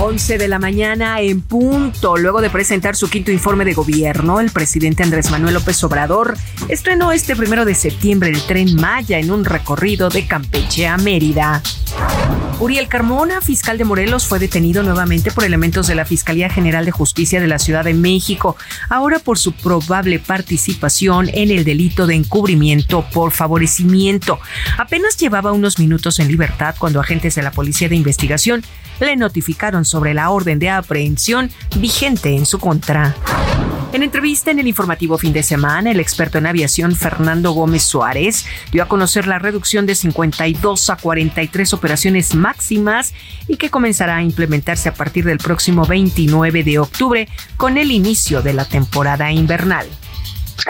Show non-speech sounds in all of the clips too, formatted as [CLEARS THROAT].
11 de la mañana en punto. Luego de presentar su quinto informe de gobierno, el presidente Andrés Manuel López Obrador estrenó este primero de septiembre el tren Maya en un recorrido de Campeche a Mérida. Uriel Carmona, fiscal de Morelos, fue detenido nuevamente por elementos de la Fiscalía General de Justicia de la Ciudad de México, ahora por su probable participación en el delito de encubrimiento por favorecimiento. Apenas llevaba unos minutos en libertad cuando agentes de la Policía de Investigación le notificaron sobre la orden de aprehensión vigente en su contra. En entrevista en el informativo fin de semana, el experto en aviación Fernando Gómez Suárez dio a conocer la reducción de 52 a 43 operaciones máximas y que comenzará a implementarse a partir del próximo 29 de octubre con el inicio de la temporada invernal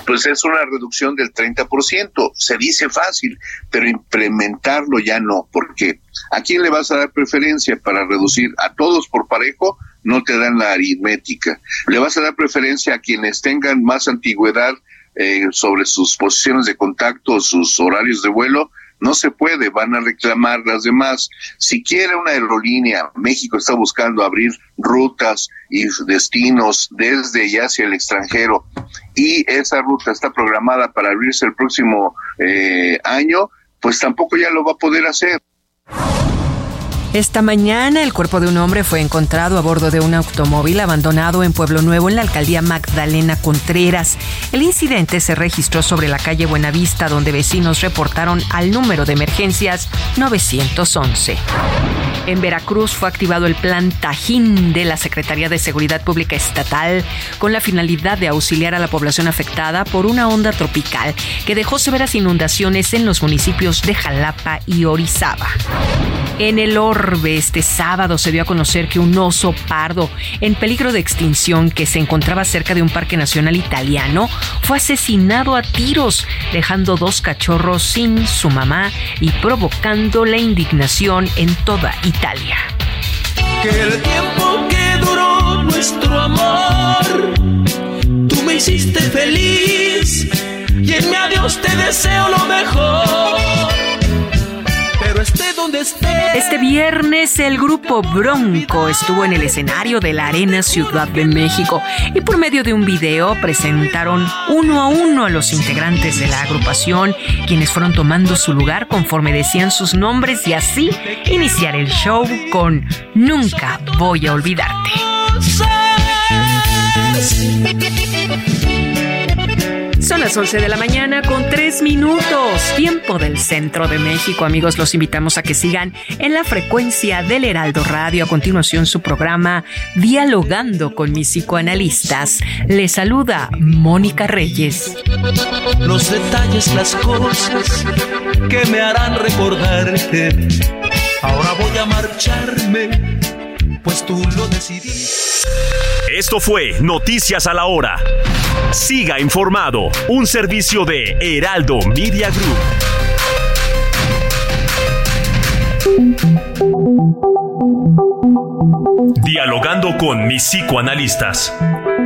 pues es una reducción del 30%. Se dice fácil, pero implementarlo ya no, porque ¿a quién le vas a dar preferencia para reducir a todos por parejo? No te dan la aritmética. Le vas a dar preferencia a quienes tengan más antigüedad eh, sobre sus posiciones de contacto, sus horarios de vuelo, no se puede, van a reclamar las demás. Si quiere una aerolínea, México está buscando abrir rutas y destinos desde y hacia el extranjero y esa ruta está programada para abrirse el próximo eh, año, pues tampoco ya lo va a poder hacer. Esta mañana el cuerpo de un hombre fue encontrado a bordo de un automóvil abandonado en Pueblo Nuevo en la alcaldía Magdalena Contreras. El incidente se registró sobre la calle Buenavista donde vecinos reportaron al número de emergencias 911. En Veracruz fue activado el plan Tajín de la Secretaría de Seguridad Pública Estatal con la finalidad de auxiliar a la población afectada por una onda tropical que dejó severas inundaciones en los municipios de Jalapa y Orizaba. En el Orbe este sábado se dio a conocer que un oso pardo en peligro de extinción que se encontraba cerca de un parque nacional italiano fue asesinado a tiros, dejando dos cachorros sin su mamá y provocando la indignación en toda Italia. Que el tiempo que duró nuestro amor, tú me hiciste feliz y en mi adiós te deseo lo mejor donde Este viernes el grupo Bronco estuvo en el escenario de la Arena Ciudad de México y por medio de un video presentaron uno a uno a los integrantes de la agrupación, quienes fueron tomando su lugar conforme decían sus nombres y así iniciar el show con Nunca voy a olvidarte. Son las 11 de la mañana con 3 minutos, tiempo del centro de México. Amigos, los invitamos a que sigan en la frecuencia del Heraldo Radio. A continuación, su programa Dialogando con mis psicoanalistas. Les saluda Mónica Reyes. Los detalles, las cosas que me harán recordarte. Ahora voy a marcharme, pues tú lo decidiste. Esto fue Noticias a la Hora. Siga informado, un servicio de Heraldo Media Group. Dialogando con mis psicoanalistas.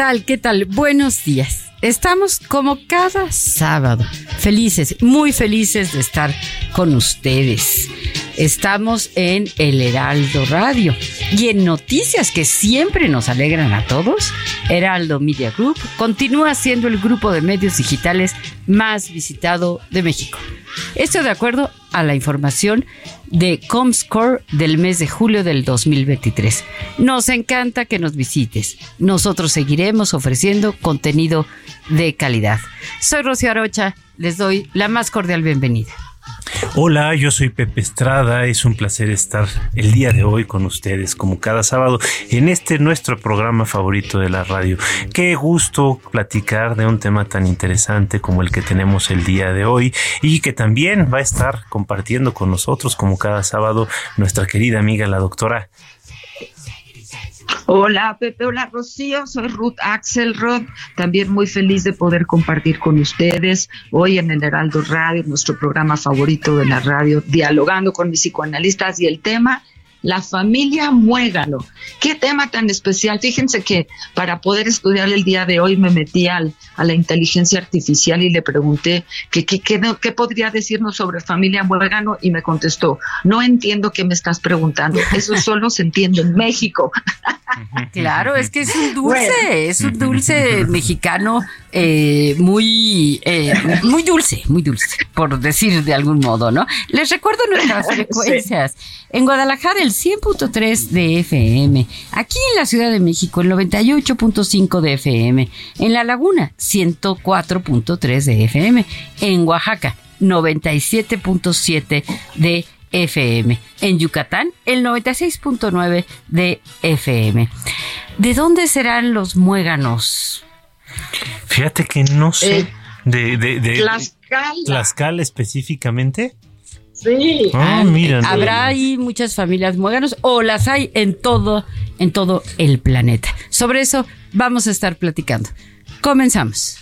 Tal? ¿Qué tal? Buenos días. Estamos como cada sábado, felices, muy felices de estar con ustedes. Estamos en El Heraldo Radio y en noticias que siempre nos alegran a todos. Heraldo Media Group continúa siendo el grupo de medios digitales más visitado de México. Esto de acuerdo a la información de Comscore del mes de julio del 2023. Nos encanta que nos visites. Nosotros seguiremos ofreciendo contenido de calidad. Soy Rocío Arocha, les doy la más cordial bienvenida. Hola, yo soy Pepe Estrada. Es un placer estar el día de hoy con ustedes, como cada sábado, en este nuestro programa favorito de la radio. Qué gusto platicar de un tema tan interesante como el que tenemos el día de hoy y que también va a estar compartiendo con nosotros, como cada sábado, nuestra querida amiga, la doctora Hola Pepe, hola Rocío, soy Ruth Axelrod, también muy feliz de poder compartir con ustedes hoy en el Heraldo Radio, nuestro programa favorito de la radio, dialogando con mis psicoanalistas y el tema la familia Muégano. Qué tema tan especial. Fíjense que para poder estudiar el día de hoy me metí al, a la inteligencia artificial y le pregunté qué que, qué podría decirnos sobre familia Muégano y me contestó, no entiendo qué me estás preguntando. Eso [LAUGHS] solo se entiende en México. [LAUGHS] Claro, es que es un dulce, es un dulce mexicano eh, muy, eh, muy dulce, muy dulce, por decir de algún modo, ¿no? Les recuerdo nuestras [LAUGHS] frecuencias. En Guadalajara, el 100.3 de FM. Aquí en la Ciudad de México, el 98.5 de FM. En La Laguna, 104.3 de FM. En Oaxaca, 97.7 de FM. En Yucatán, el 96.9 de FM. ¿De dónde serán los muéganos? Fíjate que no sé. Eh, de, de, de Tlaxcala. Tlaxcala específicamente. Sí. Ah, mira. Habrá ahí muchas familias muéganos o las hay en todo, en todo el planeta. Sobre eso vamos a estar platicando. Comenzamos.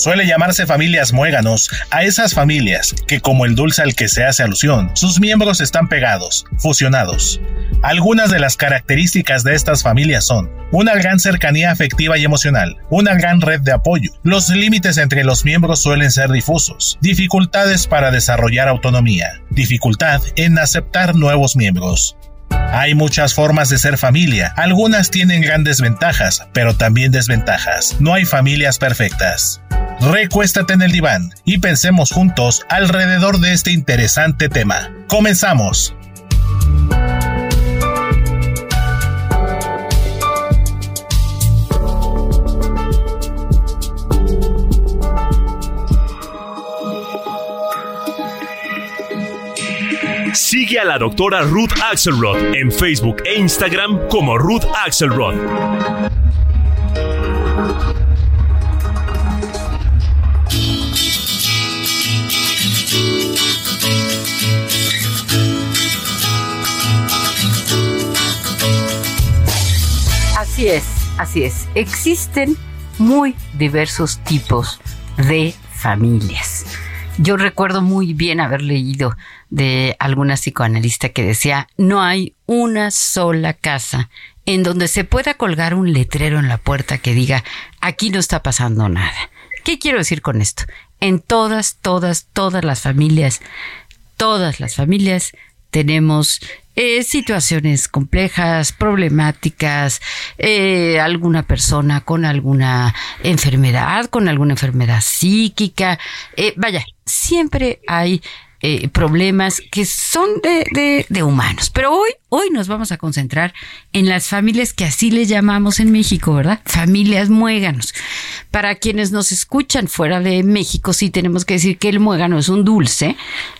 Suele llamarse familias muéganos a esas familias que, como el dulce al que se hace alusión, sus miembros están pegados, fusionados. Algunas de las características de estas familias son una gran cercanía afectiva y emocional, una gran red de apoyo, los límites entre los miembros suelen ser difusos, dificultades para desarrollar autonomía, dificultad en aceptar nuevos miembros, hay muchas formas de ser familia, algunas tienen grandes ventajas, pero también desventajas. No hay familias perfectas. Recuéstate en el diván y pensemos juntos alrededor de este interesante tema. Comenzamos. Sigue a la doctora Ruth Axelrod en Facebook e Instagram como Ruth Axelrod. Así es, así es. Existen muy diversos tipos de familias. Yo recuerdo muy bien haber leído de alguna psicoanalista que decía, no hay una sola casa en donde se pueda colgar un letrero en la puerta que diga, aquí no está pasando nada. ¿Qué quiero decir con esto? En todas, todas, todas las familias, todas las familias tenemos eh, situaciones complejas, problemáticas, eh, alguna persona con alguna enfermedad, con alguna enfermedad psíquica. Eh, vaya, siempre hay eh, problemas que son de, de, de, humanos. Pero hoy, hoy nos vamos a concentrar en las familias que así le llamamos en México, ¿verdad? Familias muéganos. Para quienes nos escuchan fuera de México, sí tenemos que decir que el muégano es un dulce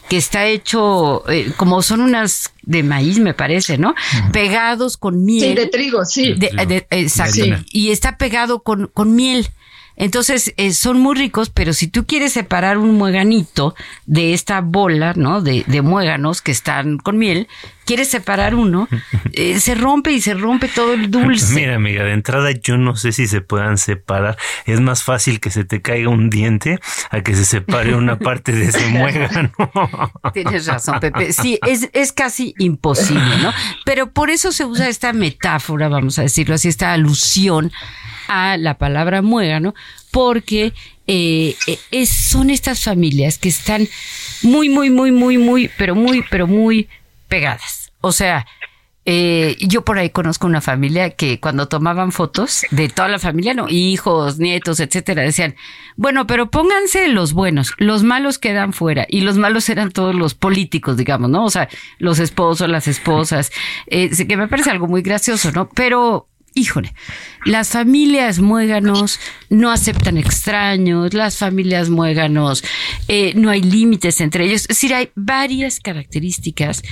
que está hecho, eh, como son unas de maíz, me parece, ¿no? Pegados con miel. Sí, de trigo, sí. De, de, exacto. Sí. Y está pegado con, con miel. Entonces, eh, son muy ricos, pero si tú quieres separar un mueganito de esta bola, ¿no? De, de muéganos que están con miel, quieres separar uno, [LAUGHS] eh, se rompe y se rompe todo el dulce. [LAUGHS] Mira, amiga, de entrada yo no sé si se puedan separar. Es más fácil que se te caiga un diente a que se separe una [LAUGHS] parte de ese muégano. Tienes razón, Pepe. Sí, es, es casi imposible, ¿no? Pero por eso se usa esta metáfora, vamos a decirlo así, esta alusión a la palabra muégano, porque eh, eh, es, son estas familias que están muy, muy, muy, muy, muy, pero muy, pero muy pegadas. O sea, eh, yo por ahí conozco una familia que cuando tomaban fotos de toda la familia, no, hijos, nietos, etcétera, decían, bueno, pero pónganse los buenos, los malos quedan fuera, y los malos eran todos los políticos, digamos, ¿no? O sea, los esposos, las esposas, [LAUGHS] eh, que me parece algo muy gracioso, ¿no? Pero híjole, las familias muéganos no aceptan extraños, las familias muéganos eh, no hay límites entre ellos. Es decir, hay varias características.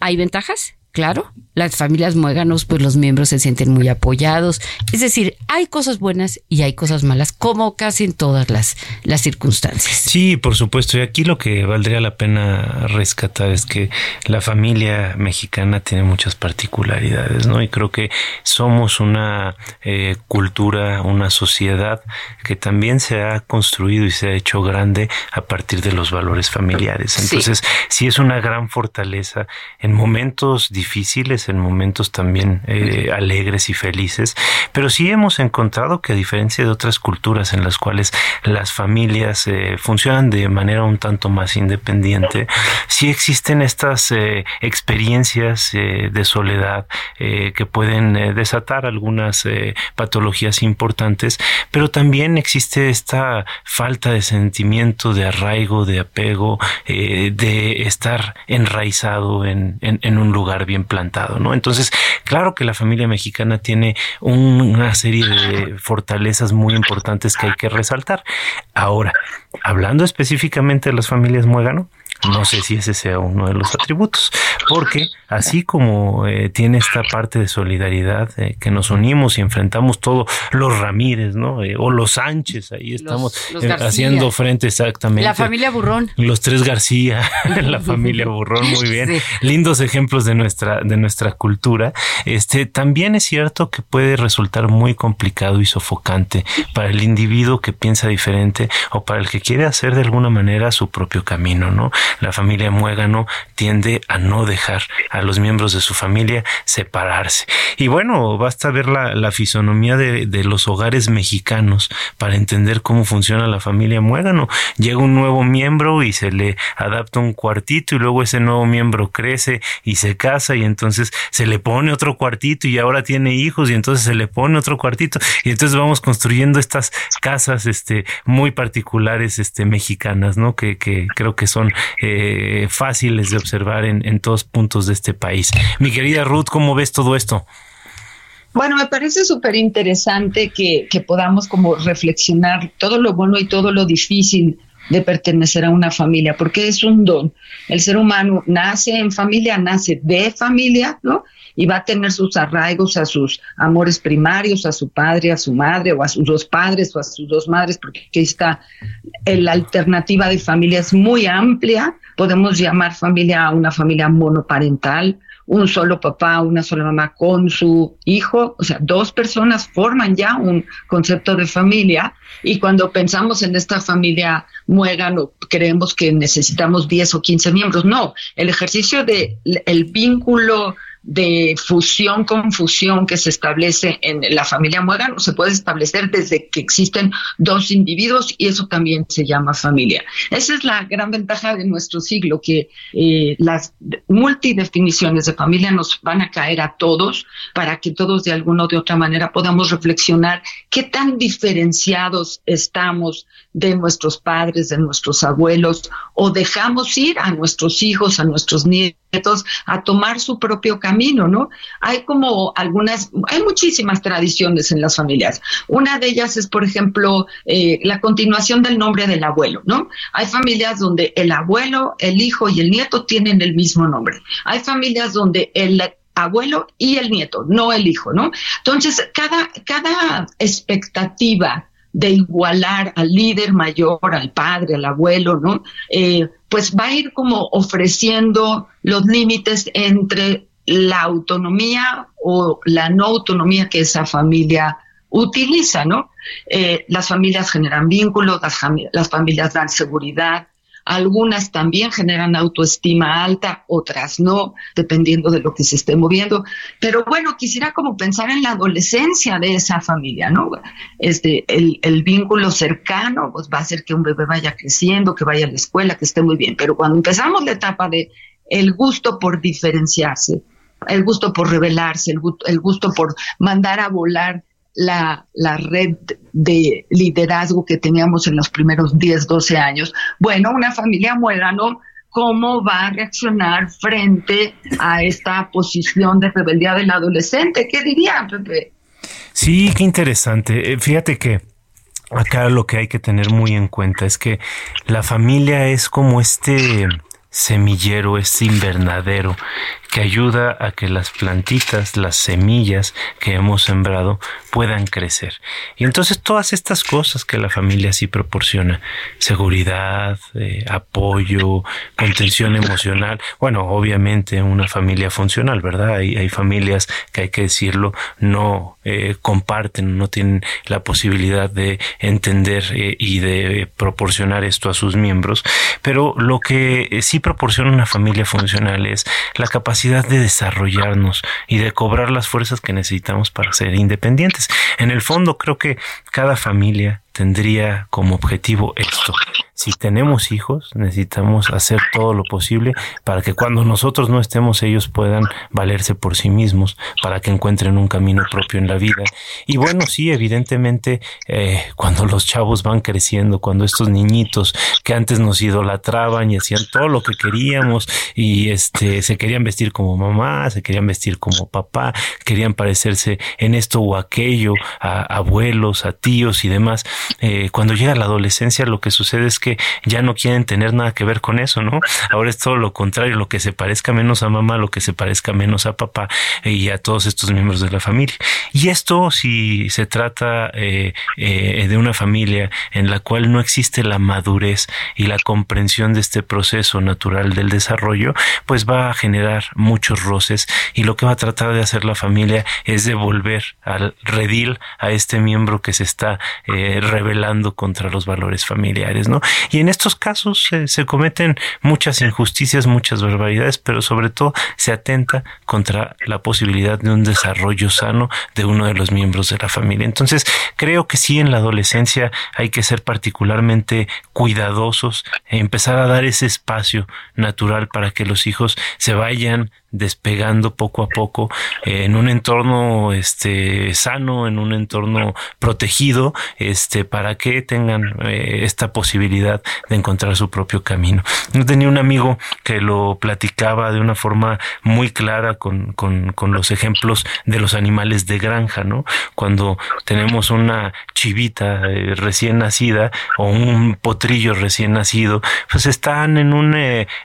Hay ventajas, claro. Las familias muéganos, pues los miembros se sienten muy apoyados. Es decir, hay cosas buenas y hay cosas malas, como casi en todas las, las circunstancias. Sí, por supuesto. Y aquí lo que valdría la pena rescatar es que la familia mexicana tiene muchas particularidades, ¿no? Y creo que somos una eh, cultura, una sociedad que también se ha construido y se ha hecho grande a partir de los valores familiares. Entonces, sí, es una gran fortaleza en momentos difíciles, en momentos también eh, alegres y felices, pero sí hemos encontrado que a diferencia de otras culturas en las cuales las familias eh, funcionan de manera un tanto más independiente, sí existen estas eh, experiencias de soledad que pueden desatar algunas patologías importantes, pero también existe esta falta de sentimiento, de arraigo, de apego, de estar enraizado en, en un lugar bien plantado, ¿no? Entonces, claro que la familia mexicana tiene una serie de fortalezas muy importantes que hay que resaltar. Ahora, hablando específicamente de las familias Muégano, no sé si ese sea uno de los atributos, porque así como eh, tiene esta parte de solidaridad eh, que nos unimos y enfrentamos todo, los Ramírez, ¿no? Eh, o los Sánchez, ahí estamos haciendo frente exactamente. La familia Burrón. Los tres García, [LAUGHS] la familia Burrón, muy bien. Lindos ejemplos de nuestra, de nuestra cultura. Este, también es cierto que puede resultar muy complicado y sofocante para el individuo que piensa diferente o para el que quiere hacer de alguna manera su propio camino, ¿no? La familia Muégano tiende a no dejar a los miembros de su familia separarse. Y bueno, basta ver la, fisonomía de, los hogares mexicanos para entender cómo funciona la familia Muégano. Llega un nuevo miembro y se le adapta un cuartito y luego ese nuevo miembro crece y se casa y entonces se le pone otro cuartito y ahora tiene hijos y entonces se le pone otro cuartito y entonces vamos construyendo estas casas este muy particulares este mexicanas, ¿no? Que, que creo que son eh, fáciles de observar en, en todos puntos de este país. Mi querida Ruth, ¿cómo ves todo esto? Bueno, me parece súper interesante que, que, podamos como reflexionar todo lo bueno y todo lo difícil de pertenecer a una familia, porque es un don. El ser humano nace en familia, nace de familia, ¿no? Y va a tener sus arraigos a sus amores primarios, a su padre, a su madre, o a sus dos padres, o a sus dos madres, porque aquí está la alternativa de familia es muy amplia. Podemos llamar familia a una familia monoparental, un solo papá, una sola mamá con su hijo, o sea, dos personas forman ya un concepto de familia y cuando pensamos en esta familia muégano, creemos que necesitamos 10 o 15 miembros. No, el ejercicio de el vínculo de fusión con fusión que se establece en la familia Muégano se puede establecer desde que existen dos individuos y eso también se llama familia. Esa es la gran ventaja de nuestro siglo, que eh, las multidefiniciones de familia nos van a caer a todos para que todos de alguna o de otra manera podamos reflexionar qué tan diferenciados estamos de nuestros padres, de nuestros abuelos, o dejamos ir a nuestros hijos, a nuestros nietos, a tomar su propio camino, ¿no? Hay como algunas, hay muchísimas tradiciones en las familias. Una de ellas es, por ejemplo, eh, la continuación del nombre del abuelo, ¿no? Hay familias donde el abuelo, el hijo y el nieto tienen el mismo nombre. Hay familias donde el abuelo y el nieto, no el hijo, ¿no? Entonces, cada, cada expectativa de igualar al líder mayor, al padre, al abuelo, ¿no? Eh, pues va a ir como ofreciendo los límites entre la autonomía o la no autonomía que esa familia utiliza, ¿no? Eh, las familias generan vínculos, las, las familias dan seguridad, algunas también generan autoestima alta, otras no, dependiendo de lo que se esté moviendo. Pero bueno, quisiera como pensar en la adolescencia de esa familia, ¿no? Este, el, el vínculo cercano, pues va a hacer que un bebé vaya creciendo, que vaya a la escuela, que esté muy bien. Pero cuando empezamos la etapa de el gusto por diferenciarse, el gusto por rebelarse, el, el gusto por mandar a volar la, la, red de liderazgo que teníamos en los primeros 10, 12 años. Bueno, una familia muérano, ¿cómo va a reaccionar frente a esta posición de rebeldía del adolescente? ¿Qué diría, Pepe? Sí, qué interesante. Eh, fíjate que acá lo que hay que tener muy en cuenta es que la familia es como este semillero, este invernadero que ayuda a que las plantitas, las semillas que hemos sembrado puedan crecer. Y entonces todas estas cosas que la familia sí proporciona, seguridad, eh, apoyo, contención emocional, bueno, obviamente una familia funcional, ¿verdad? Hay, familias que hay que decirlo, no eh, comparten, no tienen la posibilidad de entender eh, y de proporcionar esto a sus miembros, pero lo que sí proporciona una familia funcional es la capacidad de desarrollarnos y de cobrar las fuerzas que necesitamos para ser independientes. En el fondo creo que cada familia tendría como objetivo esto, si tenemos hijos, necesitamos hacer todo lo posible para que cuando nosotros no estemos, ellos puedan valerse por sí mismos, para que encuentren un camino propio en la vida. Y bueno, sí, evidentemente, eh, cuando los chavos van creciendo, cuando estos niñitos que antes nos idolatraban y hacían todo lo que queríamos y este, se querían vestir como mamá, se querían vestir como papá, querían parecerse en esto o aquello, a abuelos, a tíos y demás, eh, cuando llega la adolescencia lo que sucede es que ya no quieren tener nada que ver con eso, ¿no? Ahora es todo lo contrario, lo que se parezca menos a mamá, lo que se parezca menos a papá y a todos estos miembros de la familia. Y esto, si se trata eh, eh, de una familia en la cual no existe la madurez y la comprensión de este proceso natural del desarrollo, pues va a generar muchos roces y lo que va a tratar de hacer la familia es devolver al redil a este miembro que se está eh, rebelando contra los valores familiares, ¿no? Y en estos casos se cometen muchas injusticias, muchas barbaridades, pero sobre todo se atenta contra la posibilidad de un desarrollo sano de uno de los miembros de la familia. Entonces, creo que sí en la adolescencia hay que ser particularmente cuidadosos e empezar a dar ese espacio natural para que los hijos se vayan despegando poco a poco eh, en un entorno este sano en un entorno protegido este para que tengan eh, esta posibilidad de encontrar su propio camino. Yo tenía un amigo que lo platicaba de una forma muy clara con, con, con los ejemplos de los animales de granja no cuando tenemos una chivita eh, recién nacida o un potrillo recién nacido pues están en un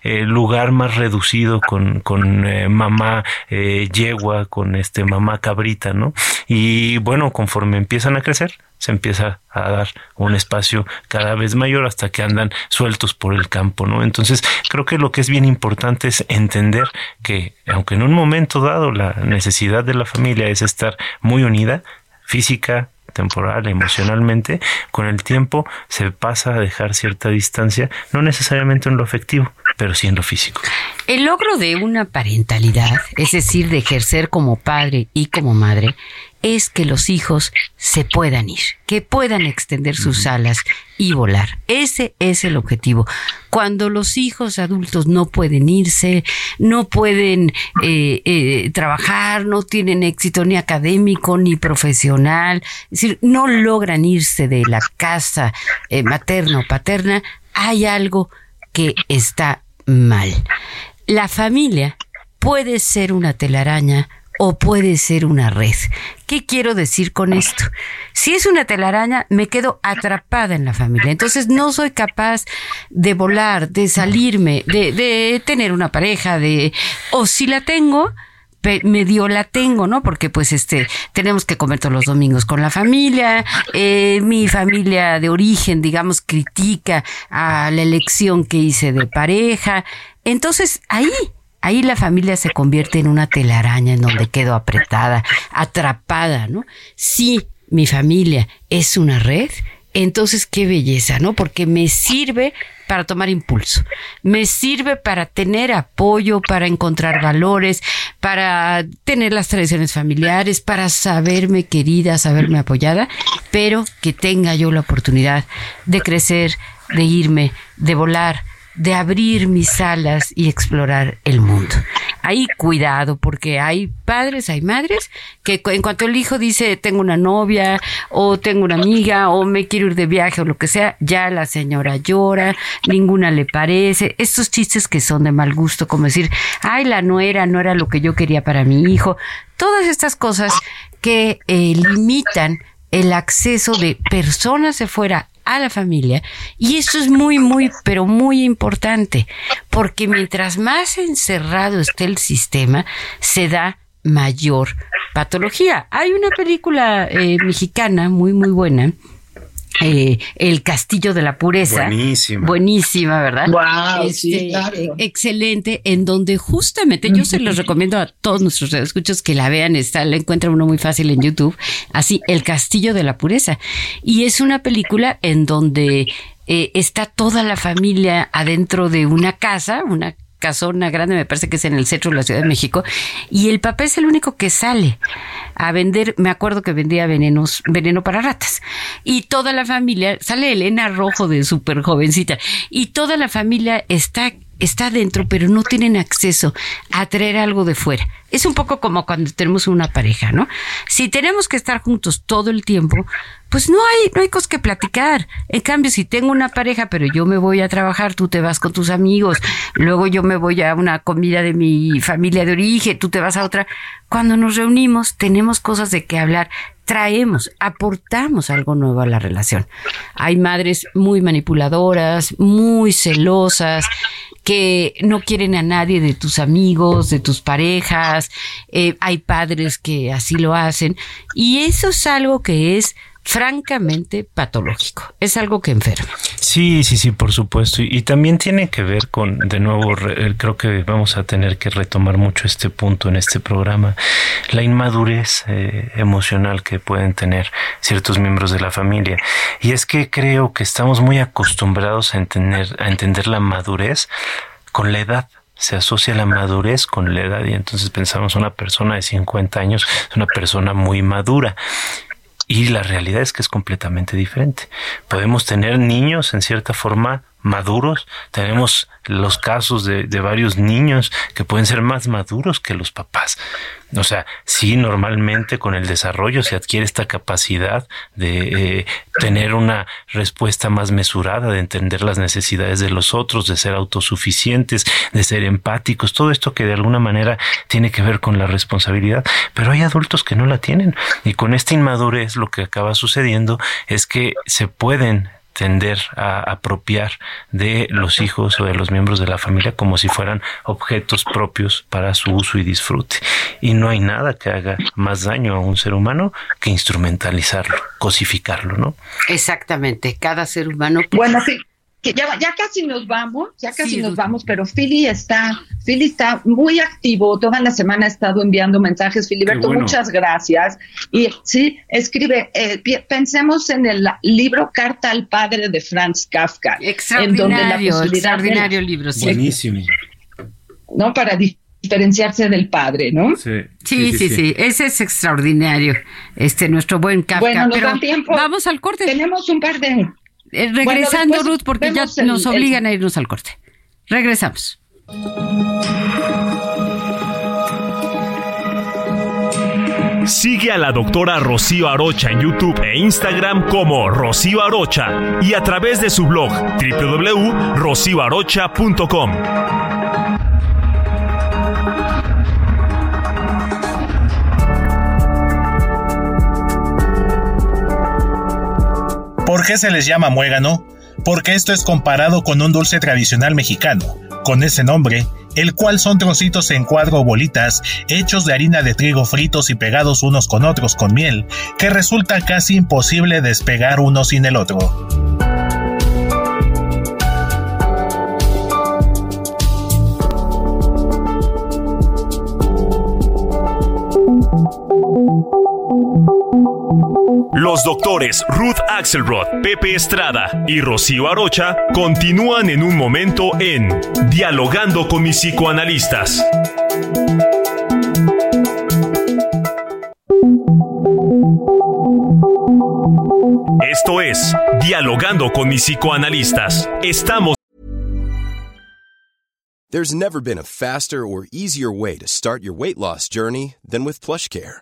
lugar más reducido con, con eh, mamá eh, yegua, con este mamá cabrita, ¿no? Y bueno, conforme empiezan a crecer, se empieza a dar un espacio cada vez mayor hasta que andan sueltos por el campo, ¿no? Entonces, creo que lo que es bien importante es entender que, aunque en un momento dado la necesidad de la familia es estar muy unida, física, temporal, emocionalmente, con el tiempo se pasa a dejar cierta distancia, no necesariamente en lo afectivo, pero sí en lo físico. El logro de una parentalidad, es decir, de ejercer como padre y como madre, es que los hijos se puedan ir, que puedan extender sus alas y volar. Ese es el objetivo. Cuando los hijos adultos no pueden irse, no pueden eh, eh, trabajar, no tienen éxito ni académico ni profesional, es decir, no logran irse de la casa eh, materna o paterna, hay algo que está mal. La familia puede ser una telaraña o puede ser una red. ¿Qué quiero decir con esto? Si es una telaraña, me quedo atrapada en la familia. Entonces no soy capaz de volar, de salirme, de, tener una pareja, de... O si la tengo, medio la tengo, ¿no? Porque pues este, tenemos que comer todos los domingos con la familia, eh, mi familia de origen, digamos, critica a la elección que hice de pareja. Entonces, ahí, ahí la familia se convierte en una telaraña en donde quedo apretada, atrapada, ¿no? Si mi familia es una red, entonces qué belleza, ¿no? Porque me sirve para tomar impulso, me sirve para tener apoyo, para encontrar valores, para tener las tradiciones familiares, para saberme querida, saberme apoyada, pero que tenga yo la oportunidad de crecer, de irme, de volar, de abrir mis alas y explorar el mundo. Ahí cuidado, porque hay padres, hay madres que en cuanto el hijo dice tengo una novia o tengo una amiga o me quiero ir de viaje o lo que sea, ya la señora llora, ninguna le parece. Estos chistes que son de mal gusto, como decir, ay, la nuera no era lo que yo quería para mi hijo. Todas estas cosas que eh, limitan el acceso de personas de fuera a la familia. Y esto es muy, muy, pero muy importante, porque mientras más encerrado esté el sistema, se da mayor patología. Hay una película eh, mexicana muy, muy buena eh, el Castillo de la Pureza. Buenísima. Buenísima, ¿verdad? Wow, sí, Este, claro. Excelente, en donde justamente yo se los recomiendo a todos nuestros escuchos que la vean, está, la encuentran uno muy fácil en YouTube, así, El Castillo de la Pureza. Y es una película en donde eh, está toda la familia adentro de una casa, una casona grande, me parece que es en el centro de la Ciudad de México, y el papá es el único que sale a vender, me acuerdo que vendía venenos, veneno para ratas, y toda la familia, sale Elena Rojo de súper jovencita, y toda la familia está está dentro, pero no tienen acceso a traer algo de fuera. Es un poco como cuando tenemos una pareja, ¿no? Si tenemos que estar juntos todo el tiempo, pues no hay, no hay cosas que platicar. En cambio, si tengo una pareja, pero yo me voy a trabajar, tú te vas con tus amigos, luego yo me voy a una comida de mi familia de origen, tú te vas a otra. Cuando nos reunimos, tenemos cosas de qué hablar, traemos, aportamos algo nuevo a la relación. Hay madres muy manipuladoras, muy celosas, que no quieren a nadie de tus amigos, de tus parejas, eh, hay padres que así lo hacen, y eso es algo que es francamente patológico, es algo que enferma. Sí, sí, sí, por supuesto. Y, también tiene que ver con, de nuevo, re- creo que vamos a tener que retomar mucho este punto en este programa, la inmadurez eh, emocional que pueden tener ciertos miembros de la familia. Y es que creo que estamos muy acostumbrados a entender, a entender la madurez con la edad. Se asocia la madurez con la edad y entonces pensamos una persona de 50 años es una persona muy madura. Y la realidad es que es completamente diferente. Podemos tener niños en cierta forma maduros. Tenemos los casos de, varios niños que pueden ser más maduros que los papás. O sea, sí, normalmente con el desarrollo se adquiere esta capacidad de eh, tener una respuesta más mesurada, de entender las necesidades de los otros, de ser autosuficientes, de ser empáticos, todo esto que de alguna manera tiene que ver con la responsabilidad. Pero hay adultos que no la tienen. Y con esta inmadurez lo que acaba sucediendo es que se pueden tender a apropiar de los hijos o de los miembros de la familia como si fueran objetos propios para su uso y disfrute. Y no hay nada que haga más daño a un ser humano que instrumentalizarlo, cosificarlo, ¿no? Exactamente, cada ser humano. Bueno, sí, que ya, ya casi nos vamos, ya casi Sí, nos vamos, pero Philly está, Philly está muy activo, toda la semana ha estado enviando mensajes. Filiberto, bueno. muchas gracias. Y sí, escribe, eh, pensemos en el libro Carta al Padre de Franz Kafka, en donde la Extraordinario, de- extraordinario libro, sí. Buenísimo. ¿no? Para di- diferenciarse del padre, ¿no? Sí, sí, sí, ese es extraordinario, este nuestro buen Kafka. Bueno, nos pero dan tiempo. vamos al corte. Tenemos un par de... Eh, regresando, Ruth, porque ya el- nos el- obligan a irnos al corte. Regresamos. Sigue a la doctora Rocío Arocha en YouTube e Instagram como Rocío Arocha y a través de su blog www.rocioarocha.com. ¿Por qué se les llama muégano? Porque esto es comparado con un dulce tradicional mexicano. Con ese nombre, el cual son trocitos en cuadro o bolitas hechos de harina de trigo fritos y pegados unos con otros con miel, que resulta casi imposible despegar uno sin el otro. Los doctores Ruth Axelrod, Pepe Estrada y Rocío Arocha continúan en un momento en Dialogando con mis psicoanalistas. Esto es Dialogando con mis psicoanalistas. Estamos There's never been a faster or easier way to start your weight loss journey than with PlushCare.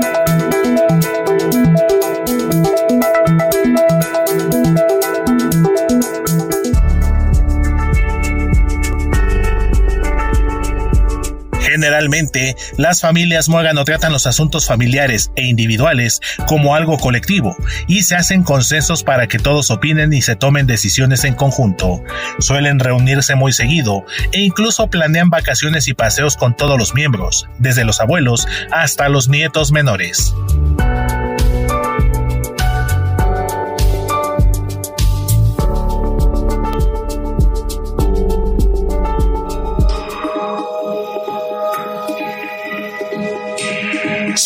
Generalmente, las familias muégano tratan los asuntos familiares e individuales como algo colectivo y se hacen consensos para que todos opinen y se tomen decisiones en conjunto. Suelen reunirse muy seguido e incluso planean vacaciones y paseos con todos los miembros, desde los abuelos hasta los nietos menores.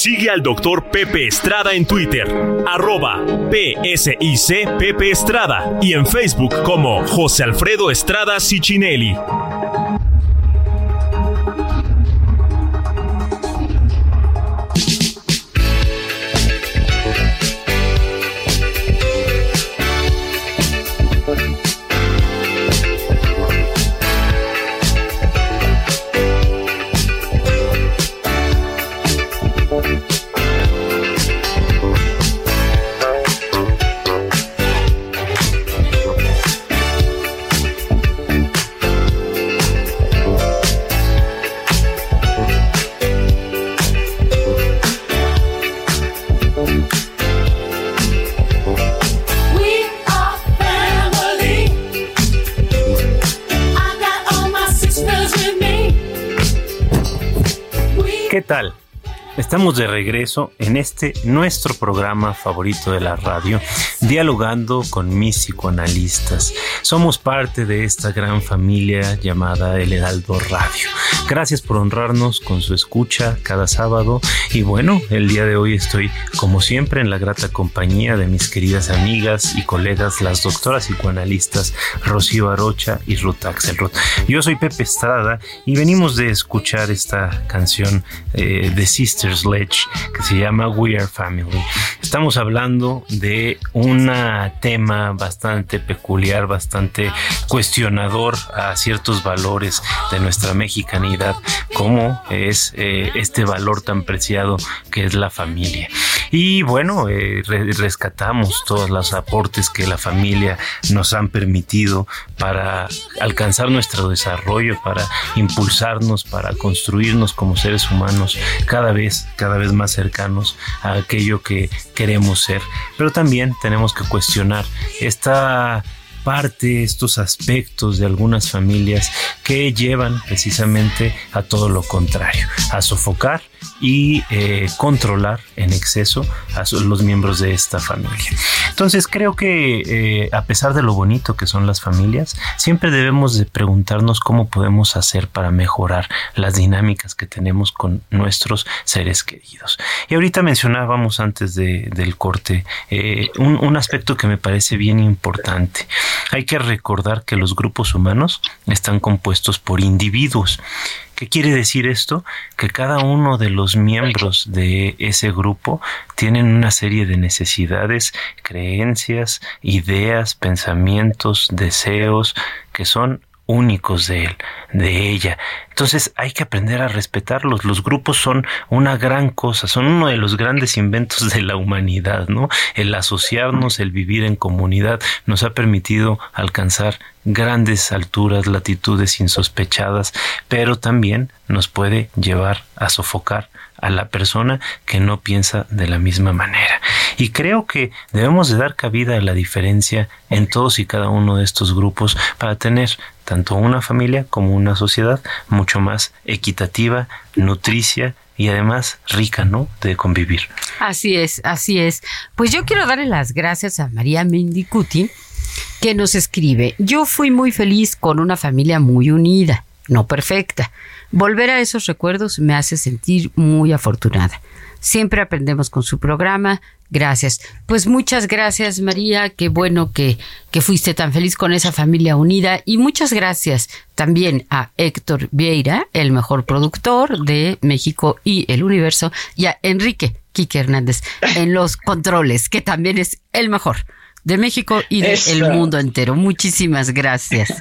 Sigue al doctor Pepe Estrada en Twitter, arroba PSIC Pepe Estrada y en Facebook como José Alfredo Estrada Cicinelli. Tal? Estamos de regreso en este nuestro programa favorito de la radio, dialogando con mis psicoanalistas. Somos parte de esta gran familia llamada El Heraldo Radio. Gracias por honrarnos con su escucha cada sábado y bueno, el día de hoy estoy como siempre en la grata compañía de mis queridas amigas y colegas, las doctoras psicoanalistas Rocío Arocha y Ruth Axelrod. Yo soy Pepe Estrada y venimos de escuchar esta canción eh, de Sister Sledge que se llama We Are Family. Estamos hablando de un tema bastante peculiar, bastante cuestionador a ciertos valores de nuestra mexicanidad, como es eh, este valor tan preciado que es la familia. Y bueno, eh, re- rescatamos todos los aportes que la familia nos han permitido para alcanzar nuestro desarrollo, para impulsarnos, para construirnos como seres humanos cada vez, cada vez más cercanos a aquello que queremos ser. Pero también tenemos que cuestionar esta parte, estos aspectos de algunas familias que llevan precisamente a todo lo contrario, a sofocar y eh, controlar en exceso a los miembros de esta familia. Entonces creo que eh, a pesar de lo bonito que son las familias, siempre debemos de preguntarnos cómo podemos hacer para mejorar las dinámicas que tenemos con nuestros seres queridos. Y ahorita mencionábamos antes de- del corte eh, un aspecto que me parece bien importante. Hay que recordar que los grupos humanos están compuestos por individuos. ¿Qué quiere decir esto? Que cada uno de los miembros de ese grupo tienen una serie de necesidades, creencias, ideas, pensamientos, deseos que son únicos de él, de ella. Entonces hay que aprender a respetarlos. Los grupos son una gran cosa, son uno de los grandes inventos de la humanidad, ¿no? El asociarnos, el vivir en comunidad nos ha permitido alcanzar grandes alturas, latitudes insospechadas, pero también nos puede llevar a sofocar a la persona que no piensa de la misma manera. Y creo que debemos de dar cabida a la diferencia en todos y cada uno de estos grupos para tener tanto una familia como una sociedad mucho más equitativa, nutricia y además rica, ¿no? De convivir. Así es, así es. Pues yo quiero darle las gracias a María Mendicuti, que nos escribe, yo fui muy feliz con una familia muy unida, no perfecta. Volver a esos recuerdos me hace sentir muy afortunada. Siempre aprendemos con su programa. Gracias. Pues muchas gracias, María. Qué bueno que, que fuiste tan feliz con esa familia unida. Y muchas gracias también a Héctor Vieira, el mejor productor de México y el universo, y a Enrique Quique Hernández en los [LAUGHS] controles, que también es el mejor de México y del mundo entero. Muchísimas gracias.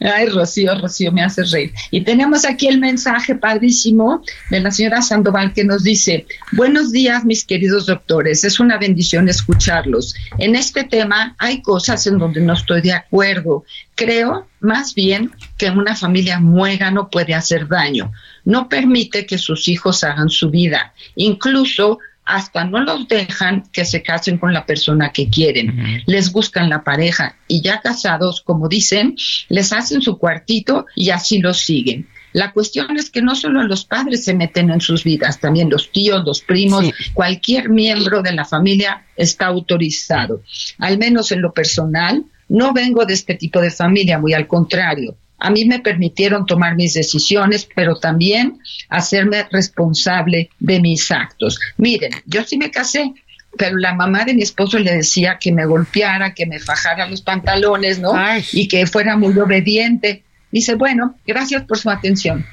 Ay, Rocío, Rocío, me hace reír. Y tenemos aquí el mensaje padrísimo de la señora Sandoval que nos dice, buenos días, mis queridos doctores, es una bendición escucharlos. En este tema hay cosas en donde no estoy de acuerdo. Creo más bien que una familia muega no puede hacer daño. No permite que sus hijos hagan su vida. Incluso hasta no los dejan que se casen con la persona que quieren. Les buscan la pareja y ya casados, como dicen, les hacen su cuartito y así los siguen. La cuestión es que no solo los padres se meten en sus vidas, también los tíos, los primos, cualquier miembro de la familia está autorizado. Al menos en lo personal, no vengo de este tipo de familia, muy al contrario. A mí me permitieron tomar mis decisiones, pero también hacerme responsable de mis actos. Miren, yo sí me casé, pero la mamá de mi esposo le decía que me golpeara, que me fajara los pantalones, ¿no? Y que fuera muy obediente. Dice, bueno, gracias por su atención.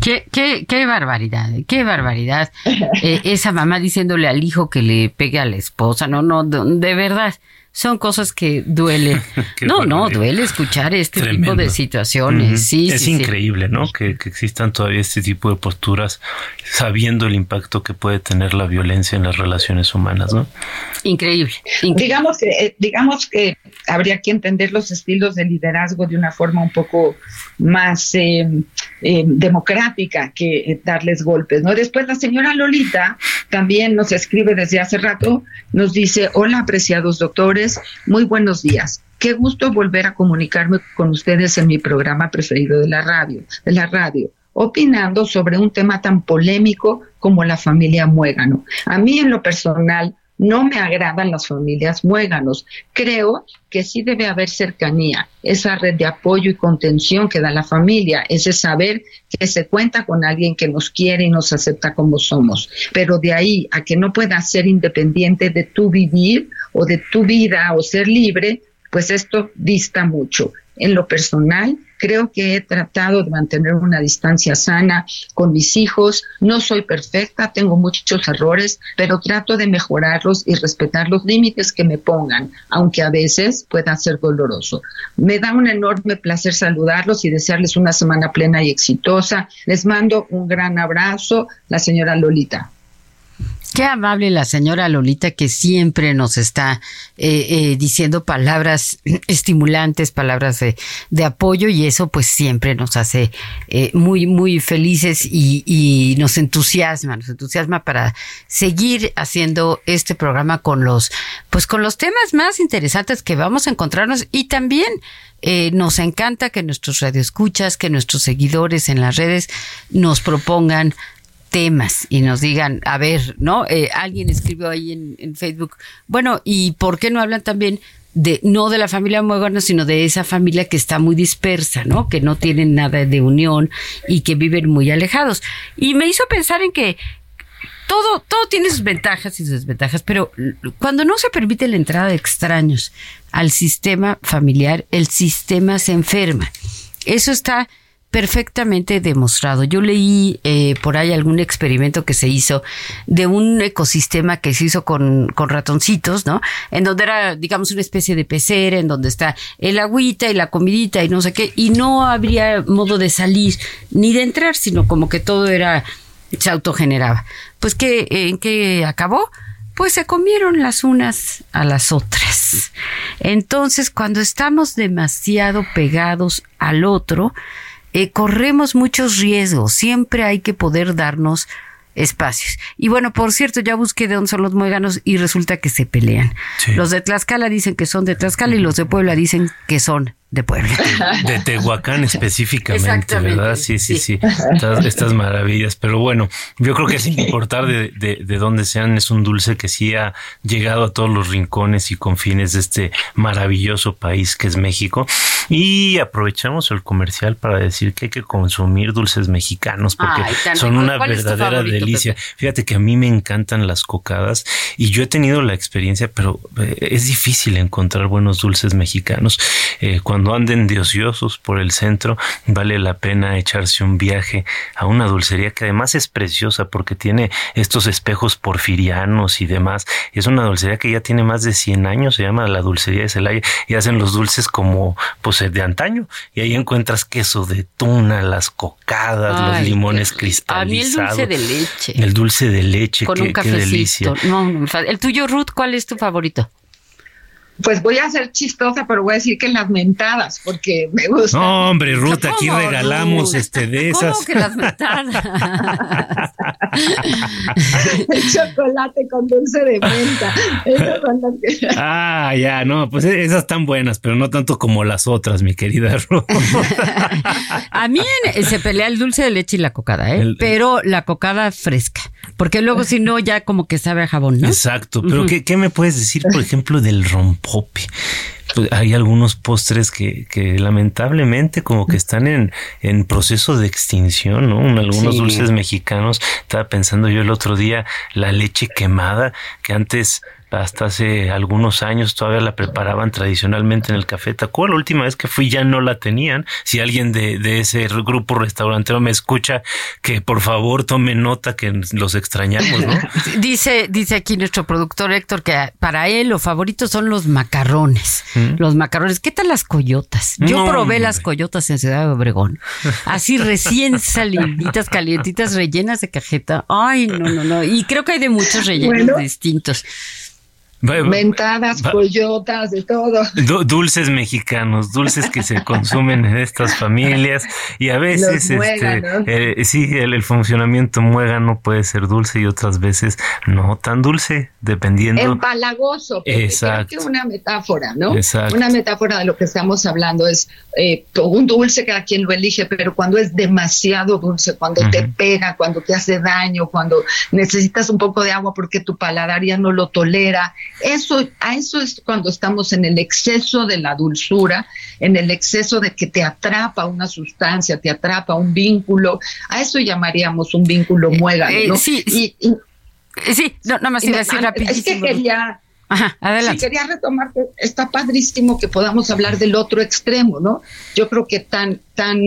Qué, qué, qué barbaridad, qué barbaridad. [LAUGHS] Eh, esa mamá diciéndole al hijo que le pegue a la esposa, no, no, de verdad son cosas que duelen. [LAUGHS] no, no, duele escuchar este tipo de situaciones. sí, es increíble, ¿no? Que, existan todavía este tipo de posturas sabiendo el impacto que puede tener la violencia en las relaciones humanas, ¿no? Increíble. Digamos que, eh, digamos que habría que entender los estilos de liderazgo de una forma un poco más eh, eh, democrática que darles golpes, ¿no? Después la señora Lolita también nos escribe desde hace rato, nos dice, hola apreciados doctores, muy buenos días. Qué gusto volver a comunicarme con ustedes en mi programa preferido de la radio, de la radio opinando sobre un tema tan polémico como la familia Muégano. A mí en lo personal no me agradan las familias muéganos. Creo que sí debe haber cercanía, esa red de apoyo y contención que da la familia, ese saber que se cuenta con alguien que nos quiere y nos acepta como somos. Pero de ahí a que no puedas ser independiente de tu vivir o de tu vida o ser libre, pues esto dista mucho. En lo personal, Creo que he tratado de mantener una distancia sana con mis hijos. No soy perfecta, tengo muchos errores, pero trato de mejorarlos y respetar los límites que me pongan, aunque a veces pueda ser doloroso. Me da un enorme placer saludarlos y desearles una semana plena y exitosa. Les mando un gran abrazo, la señora Lolita. Qué amable la señora Lolita que siempre nos está eh, eh, diciendo palabras [CLEARS THROAT] estimulantes, palabras de, apoyo y eso pues siempre nos hace eh, muy, muy felices y, y, nos entusiasma, nos entusiasma para seguir haciendo este programa con los, pues con los temas más interesantes que vamos a encontrarnos y también nos encanta que nuestros radioescuchas, que nuestros seguidores en las redes nos propongan temas y nos digan, a ver, ¿no? Eh, alguien escribió ahí en, Facebook, bueno, ¿y por qué no hablan también de, no de la familia Muegano, sino de esa familia que está muy dispersa, ¿no? Que no tienen nada de unión y que viven muy alejados. Y me hizo pensar en que todo, todo tiene sus ventajas y sus desventajas, pero cuando no se permite la entrada de extraños al sistema familiar, el sistema se enferma. Eso está perfectamente demostrado. Yo leí eh, por ahí algún experimento que se hizo de un ecosistema que se hizo con, con ratoncitos, ¿no? En donde era, digamos, una especie de pecera, en donde está el agüita y la comidita y no sé qué, y no habría modo de salir ni de entrar, sino como que todo era, se autogeneraba. Pues que, ¿en qué acabó? pues se comieron las unas a las otras. Entonces, cuando estamos demasiado pegados al otro, eh, corremos muchos riesgos. Siempre hay que poder darnos espacios. Y bueno, por cierto, ya busqué de dónde son los muéganos y resulta que se pelean. Los de Tlaxcala dicen que son de Tlaxcala y los de Puebla dicen que son de Puebla. [LAUGHS] De Tehuacán específicamente, ¿verdad? Sí, sí, sí. Estas, maravillas. Pero bueno, yo creo que sin [LAUGHS] importar de, de, dónde sean, es un dulce que sí ha llegado a todos los rincones y confines de este maravilloso país que es México. Y aprovechamos el comercial para decir que hay que consumir dulces mexicanos porque son una verdadera delicia. Fíjate que a mí me encantan las cocadas y yo he tenido la experiencia, pero eh, es difícil encontrar buenos dulces mexicanos. Eh, cuando anden de ociosos por el centro, vale la pena echarse un viaje a una dulcería que además es preciosa porque tiene estos espejos porfirianos y demás. Es una dulcería que ya tiene más de 100 años, se llama la dulcería de Celaya y hacen los dulces como pues de antaño. Y ahí encuentras queso de tuna, las cocadas, los limones cristalizados. el dulce de leche. El dulce de leche, Con un cafecito. el tuyo, Ruth, ¿cuál es tu favorito? Pues voy a ser chistosa, pero voy a decir que las mentadas, porque me gusta. No, hombre, Ruth, aquí regalamos este de esas. ¿Cómo que las mentadas? El chocolate con dulce de menta. Esas son las que... Ah, ya, no, pues e-, esas están buenas, pero no tanto como las otras, mi querida Ruth. [LAUGHS] a mí se pelea el dulce de leche y la cocada, ¿eh? pero la cocada fresca, porque luego si no ya como que sabe a jabón, ¿no? Exacto, pero ¿qué, ¿qué me puedes decir, por ejemplo, del rompo? Pues, hay algunos postres que, que, lamentablemente como que están en, en proceso de extinción, ¿no? Algunos dulces mexicanos, estaba pensando yo el otro día, la leche quemada, que antes hasta hace algunos años todavía la preparaban tradicionalmente en el Café Tacuba. La última vez que fui ya no la tenían. Si alguien de, de, ese grupo restaurantero me escucha, que por favor tome nota que los extrañamos, ¿no? [LAUGHS] dice, dice aquí nuestro productor Héctor que para él los favoritos son los macarrones. ¿Mm? Los macarrones. ¿Qué tal las coyotas? Yo probé las coyotas en Ciudad de Obregón. Así recién [LAUGHS] saliditas, calientitas, rellenas de cajeta. Ay, no, no, no. Y creo que hay de muchos rellenos distintos. Mentadas, coyotas, de todo. dulces mexicanos, dulces que se consumen en estas familias y a veces, este, eh, sí, el, funcionamiento muégano puede ser dulce y otras veces no tan dulce, dependiendo. Empalagoso. Exacto. Que una metáfora, ¿no? Exacto. Una metáfora de lo que estamos hablando es eh, un dulce cada quien lo elige, pero cuando es demasiado dulce, cuando te pega, cuando te hace daño, cuando necesitas un poco de agua porque tu paladar ya no lo tolera eso, a eso es cuando estamos en el exceso de la dulzura, en el exceso de que te atrapa una sustancia, te atrapa un vínculo. A eso llamaríamos un vínculo eh, muégano, eh, sí, sí, sí, no, nada más iba a decir rapidísimo. Es que quería... Ajá, adelante. Sí, quería retomar que está padrísimo que podamos hablar del otro extremo, ¿no? Yo creo que tan, tan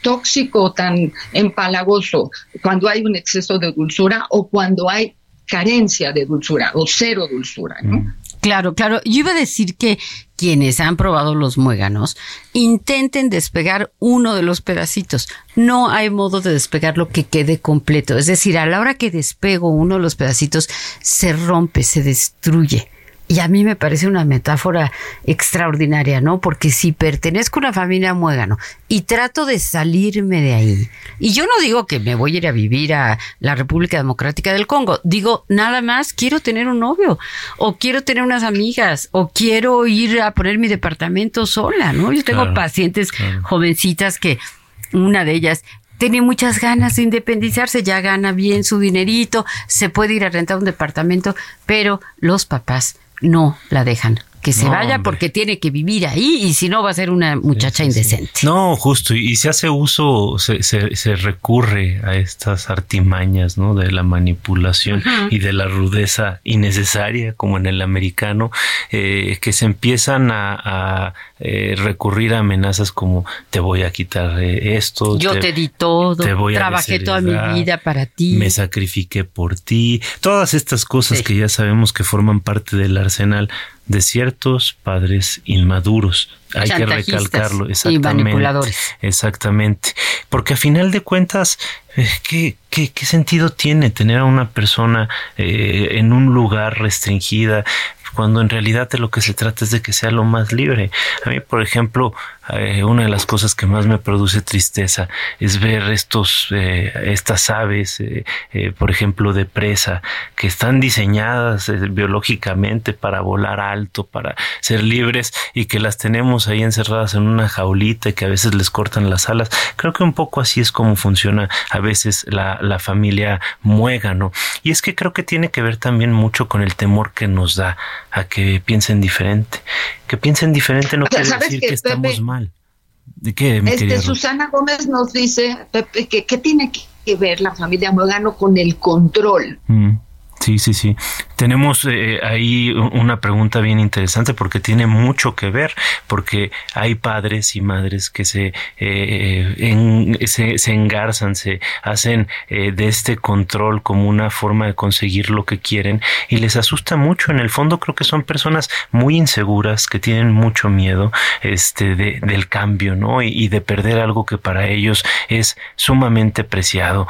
tóxico, tan empalagoso, cuando hay un exceso de dulzura o cuando hay carencia de dulzura o cero dulzura, ¿no? Mm. Claro, claro. Yo iba a decir que quienes han probado los muéganos intenten despegar uno de los pedacitos. No hay modo de despegarlo que quede completo. Es decir, a la hora que despego uno de los pedacitos, se rompe, se destruye. Y a mí me parece una metáfora extraordinaria, ¿no? Porque si pertenezco a una familia muégano y trato de salirme de ahí, y yo no digo que me voy a ir a vivir a la República Democrática del Congo, digo nada más quiero tener un novio, o quiero tener unas amigas, o quiero ir a poner mi departamento sola, ¿no? Yo tengo pacientes jovencitas que una de ellas tiene muchas ganas de independizarse, ya gana bien su dinerito, se puede ir a rentar un departamento, pero los papás no la dejan. Que se vaya porque tiene que vivir ahí y si no va a ser una muchacha indecente. No, justo, y, se hace uso, se, se, recurre a estas artimañas, ¿no? De la manipulación y de la rudeza innecesaria, como en el americano, eh, que se empiezan a, eh, recurrir a amenazas como te voy a quitar eh, esto. Yo te, di todo, trabajé toda mi vida para ti. Me sacrifiqué por ti. Todas estas cosas que ya sabemos que forman parte del arsenal de ciertos padres inmaduros. Hay que recalcarlo, exactamente. Y manipuladores. Exactamente. Porque a final de cuentas, eh, ¿qué, qué, qué sentido tiene tener a una persona eh, en un lugar restringida cuando en realidad de lo que se trata es de que sea lo más libre? A mí, por ejemplo, eh, una de las cosas que más me produce tristeza es ver estos, eh, estas aves, eh, por ejemplo, de presa, que están diseñadas biológicamente para volar alto, para ser libres y que las tenemos ahí encerradas en una jaulita y que a veces les cortan las alas. Creo que un poco así es como funciona a veces la, la familia muégano. Y es que creo que tiene que ver también mucho con el temor que nos da a que piensen diferente. Que piensen diferente no quiere decir que, estamos mal. ¿De qué, este, Susana Gómez nos dice, Pepe, que tiene que ver la familia Mogano con el control. Mm. Sí, sí, sí. Tenemos eh, ahí una pregunta bien interesante porque tiene mucho que ver, porque hay padres y madres que se, eh, se, se, engarzan, se hacen eh, de este control como una forma de conseguir lo que quieren y les asusta mucho. En el fondo creo que son personas muy inseguras, que tienen mucho miedo este, de, del cambio, ¿no? Y, y, de perder algo que para ellos es sumamente preciado.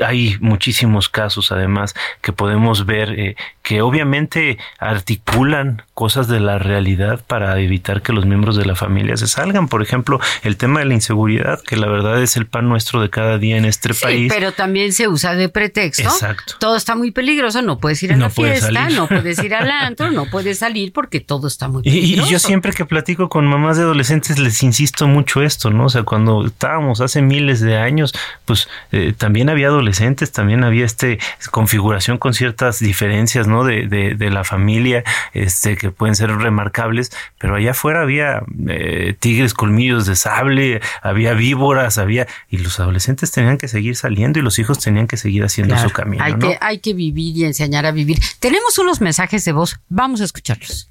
hay muchísimos casos, además, que podemos ver eh, que obviamente articulan cosas de la realidad para evitar que los miembros de la familia se salgan. Por ejemplo, el tema de la inseguridad, que la verdad es el pan nuestro de cada día en este sí, país. Pero también se usa de pretexto. Exacto. Todo está muy peligroso, no puedes ir a la fiesta, no puedes ir al [LAUGHS] antro, no puedes salir porque todo está muy peligroso. Y, yo siempre que platico con mamás de adolescentes les insisto mucho esto, ¿no? O sea, cuando estábamos hace miles de años, pues eh, también había adolescentes, también había este configuración con ciertas diferencias, ¿no? De, de, la familia, este, que pueden ser remarcables, pero allá afuera había eh, tigres colmillos de sable, había víboras, había, y los adolescentes tenían que seguir saliendo y los hijos tenían que seguir haciendo su camino. Hay, que, hay que vivir y enseñar a vivir. Tenemos unos mensajes de voz, vamos a escucharlos.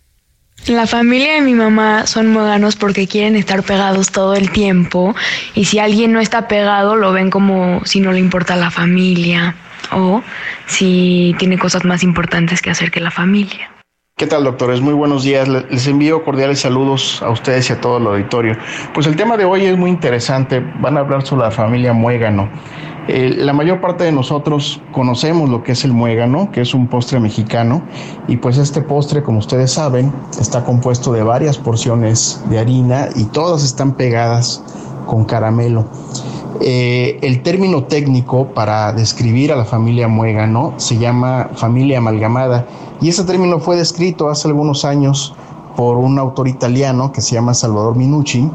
La familia de mi mamá son modanos porque quieren estar pegados todo el tiempo y si alguien no está pegado lo ven como si no le importa la familia o si tiene cosas más importantes que hacer que la familia. ¿Qué tal, doctores? Muy buenos días. Les envío cordiales saludos a ustedes y a todo el auditorio. Pues el tema de hoy es muy interesante. Van a hablar sobre la familia Muégano. Eh, la mayor parte de nosotros conocemos lo que es el muégano, que es un postre mexicano, y pues este postre, como ustedes saben, está compuesto de varias porciones de harina y todas están pegadas con caramelo. Eh, el término técnico para describir a la familia muégano se llama familia amalgamada y ese término fue descrito hace algunos años por un autor italiano que se llama Salvador Minucci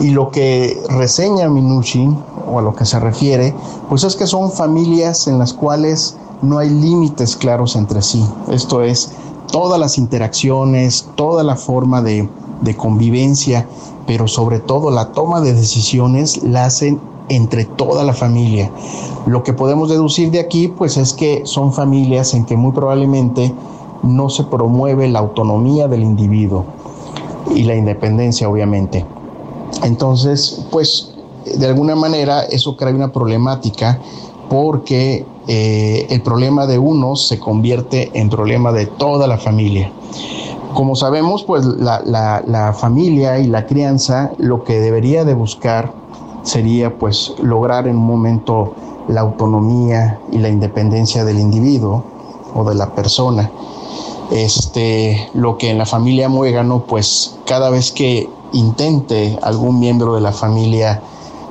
y lo que reseña Minucci o a lo que se refiere pues es que son familias en las cuales no hay límites claros entre sí esto es todas las interacciones toda la forma de, de convivencia pero sobre todo la toma de decisiones la hacen entre toda la familia. Lo que podemos deducir de aquí, pues es que son familias en que muy probablemente no se promueve la autonomía del individuo y la independencia, obviamente. Entonces, pues de alguna manera eso crea una problemática porque eh, el problema de uno se convierte en problema de toda la familia. Como sabemos, pues la, familia y la crianza lo que debería de buscar sería pues lograr en un momento la autonomía y la independencia del individuo o de la persona. Este, lo que en la familia Muégano, pues cada vez que intente algún miembro de la familia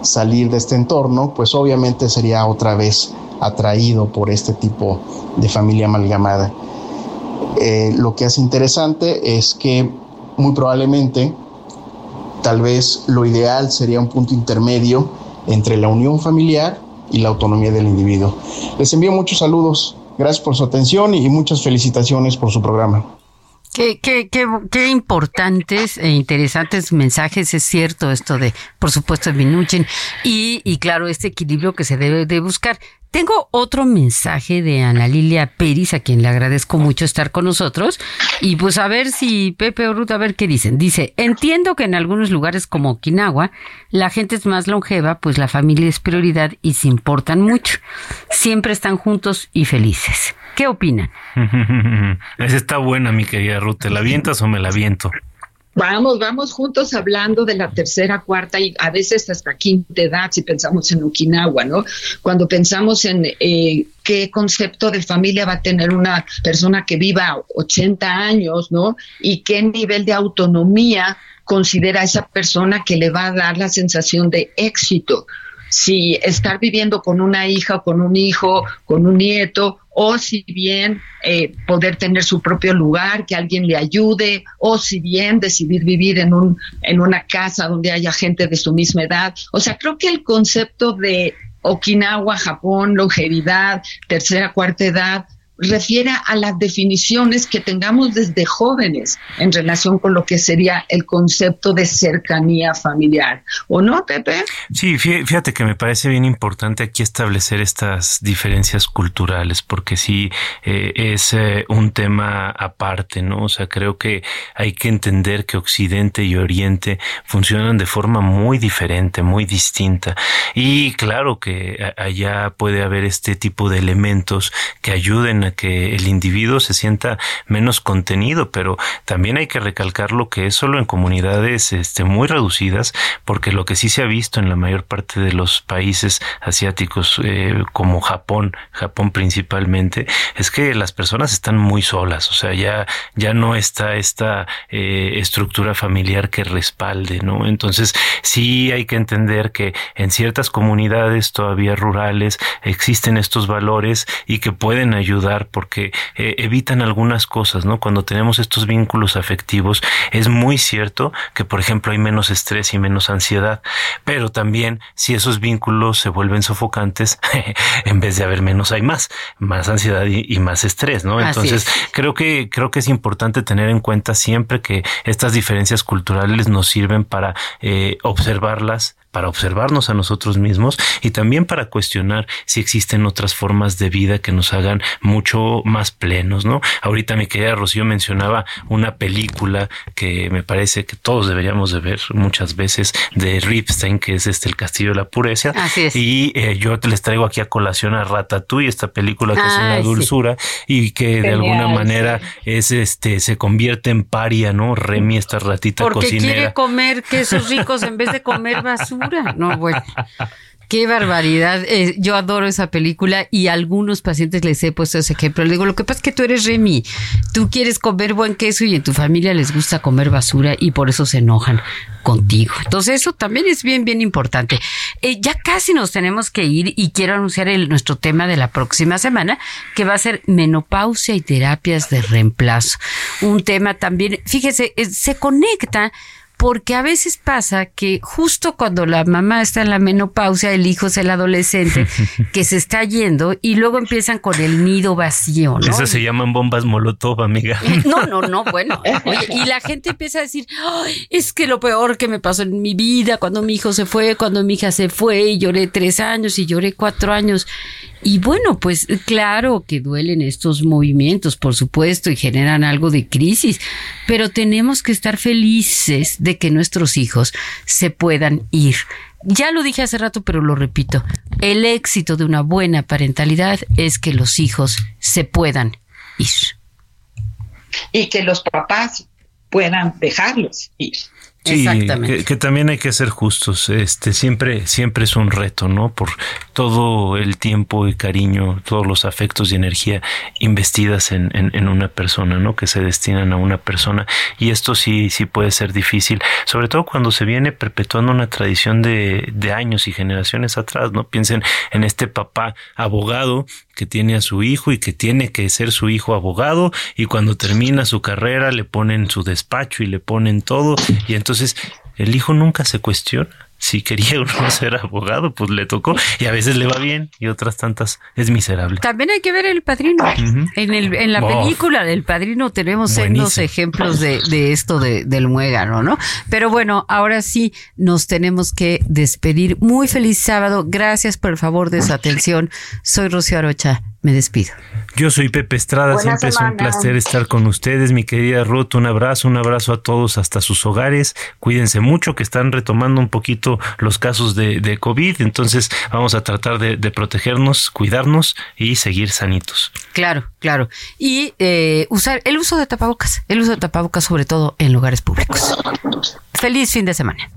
salir de este entorno, pues obviamente sería otra vez atraído por este tipo de familia amalgamada. Eh, lo que hace interesante es que muy probablemente tal vez lo ideal sería un punto intermedio entre la unión familiar y la autonomía del individuo. Les envío muchos saludos, gracias por su atención y muchas felicitaciones por su programa. Qué, qué, qué, qué, importantes e interesantes mensajes, es cierto esto de, por supuesto, de Minuchin y, y claro, este equilibrio que se debe de buscar. Tengo otro mensaje de Ana Lilia Peris, a quien le agradezco mucho estar con nosotros. Y pues a ver si Pepe o Ruth, a ver qué dicen. Dice, entiendo que en algunos lugares como Okinawa, la gente es más longeva, pues la familia es prioridad y se importan mucho. Siempre están juntos y felices. ¿Qué opinan? [LAUGHS] Esa está buena, mi querida Ruth. ¿Te la avientas o me la viento? Vamos, vamos juntos hablando de la tercera, cuarta y a veces hasta quinta edad, si pensamos en Okinawa, ¿no? Cuando pensamos en eh, qué concepto de familia va a tener una persona que viva 80 años, ¿no? Y qué nivel de autonomía considera esa persona que le va a dar la sensación de éxito si estar viviendo con una hija, con un hijo, con un nieto, o si bien eh, poder tener su propio lugar, que alguien le ayude, o si bien decidir vivir en, un, en una casa donde haya gente de su misma edad. O sea, creo que el concepto de Okinawa, Japón, longevidad, tercera, cuarta edad, refiere a las definiciones que tengamos desde jóvenes en relación con lo que sería el concepto de cercanía familiar. ¿O no, Pepe? Sí, fíjate que me parece bien importante aquí establecer estas diferencias culturales, porque sí eh, es eh, un tema aparte, ¿no? O sea, creo que hay que entender que Occidente y Oriente funcionan de forma muy diferente, muy distinta. Y claro que allá puede haber este tipo de elementos que ayuden que el individuo se sienta menos contenido, pero también hay que recalcar lo que es solo en comunidades este, muy reducidas, porque lo que sí se ha visto en la mayor parte de los países asiáticos, eh, como Japón, Japón principalmente, es que las personas están muy solas, o sea, ya, ya no está esta eh, estructura familiar que respalde, ¿no? Entonces, sí hay que entender que en ciertas comunidades todavía rurales existen estos valores y que pueden ayudar porque eh, evitan algunas cosas, ¿no? Cuando tenemos estos vínculos afectivos, es muy cierto que, por ejemplo, hay menos estrés y menos ansiedad, pero también si esos vínculos se vuelven sofocantes, [LAUGHS] en vez de haber menos hay más, más ansiedad y, más estrés, ¿no? Entonces, creo que, creo que es importante tener en cuenta siempre que estas diferencias culturales nos sirven para eh, observarlas, para observarnos a nosotros mismos y también para cuestionar si existen otras formas de vida que nos hagan mucho más plenos, ¿no? Ahorita mi querida Rocío mencionaba una película que me parece que todos deberíamos de ver muchas veces de Ripstein, que es este El Castillo de la Pureza. Así es. Y eh, yo les traigo aquí a colación a Ratatouille, esta película que es una dulzura y que de alguna manera es este se convierte en paria, ¿no? Remy, esta ratita Porque cocinera. quiere comer quesos ricos en vez de comer basura. No, bueno. Qué barbaridad. Eh, yo adoro esa película y a algunos pacientes les he puesto ese ejemplo. Le digo, lo que pasa es que tú eres Remy. Tú quieres comer buen queso y en tu familia les gusta comer basura y por eso se enojan contigo. Entonces eso también es bien, bien importante. Eh, ya casi nos tenemos que ir y quiero anunciar nuestro tema de la próxima semana, que va a ser menopausia y terapias de reemplazo. Un tema también, fíjese, eh, se conecta porque a veces pasa que justo cuando la mamá está en la menopausia, el hijo es el adolescente [LAUGHS] que se está yendo y luego empiezan con el nido vacío. ¿no? Esas se llaman bombas molotov, amiga. [LAUGHS] No, no, no, [LAUGHS] bueno. Oye, y la gente empieza a decir, es que lo peor que me pasó en mi vida, cuando mi hijo se fue, cuando mi hija se fue, y lloré tres años y lloré cuatro años. Y bueno, pues claro que duelen estos movimientos, por supuesto, y generan algo de crisis, pero tenemos que estar felices de que nuestros hijos se puedan ir. Ya lo dije hace rato, pero lo repito. El éxito de una buena parentalidad es que los hijos se puedan ir. Y que los papás puedan dejarlos ir. Sí, que, que, también hay que ser justos. Este siempre, siempre es un reto, ¿no? Por todo el tiempo y cariño, todos los afectos y energía investidas en, en, en, una persona, ¿no? Que se destinan a una persona. Y esto sí, sí puede ser difícil, sobre todo cuando se viene perpetuando una tradición de, de años y generaciones atrás, ¿no? Piensen en este papá abogado que tiene a su hijo y que tiene que ser su hijo abogado y cuando termina su carrera le ponen su despacho y le ponen todo y entonces el hijo nunca se cuestiona si quería [LAUGHS] uno ser abogado, pues le tocó y a veces le va bien y otras tantas es miserable. También hay que ver el padrino. en, el, en la película del padrino tenemos unos ejemplos de, de esto de, del muégano, ¿no? Pero bueno, ahora sí nos tenemos que despedir. Muy feliz sábado. Gracias por el favor de su atención. Soy Rocío Arocha me despido. Yo soy Pepe Estrada, siempre es un placer estar con ustedes, mi querida Ruth, un abrazo, un abrazo a todos hasta sus hogares, cuídense mucho que están retomando un poquito los casos de, de COVID, entonces vamos a tratar de, protegernos, cuidarnos y seguir sanitos. Claro, claro. Y eh, usar el uso de tapabocas, el uso de tapabocas sobre todo en lugares públicos. Feliz fin de semana.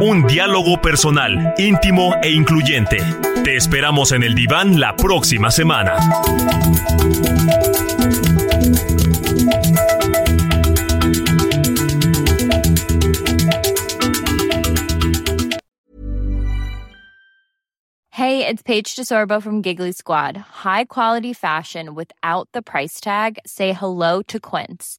Un diálogo personal, íntimo e incluyente. Te esperamos en el diván la próxima semana. Hey, it's Paige DeSorbo from Giggly Squad. High quality fashion without the price tag. Say hello to Quince.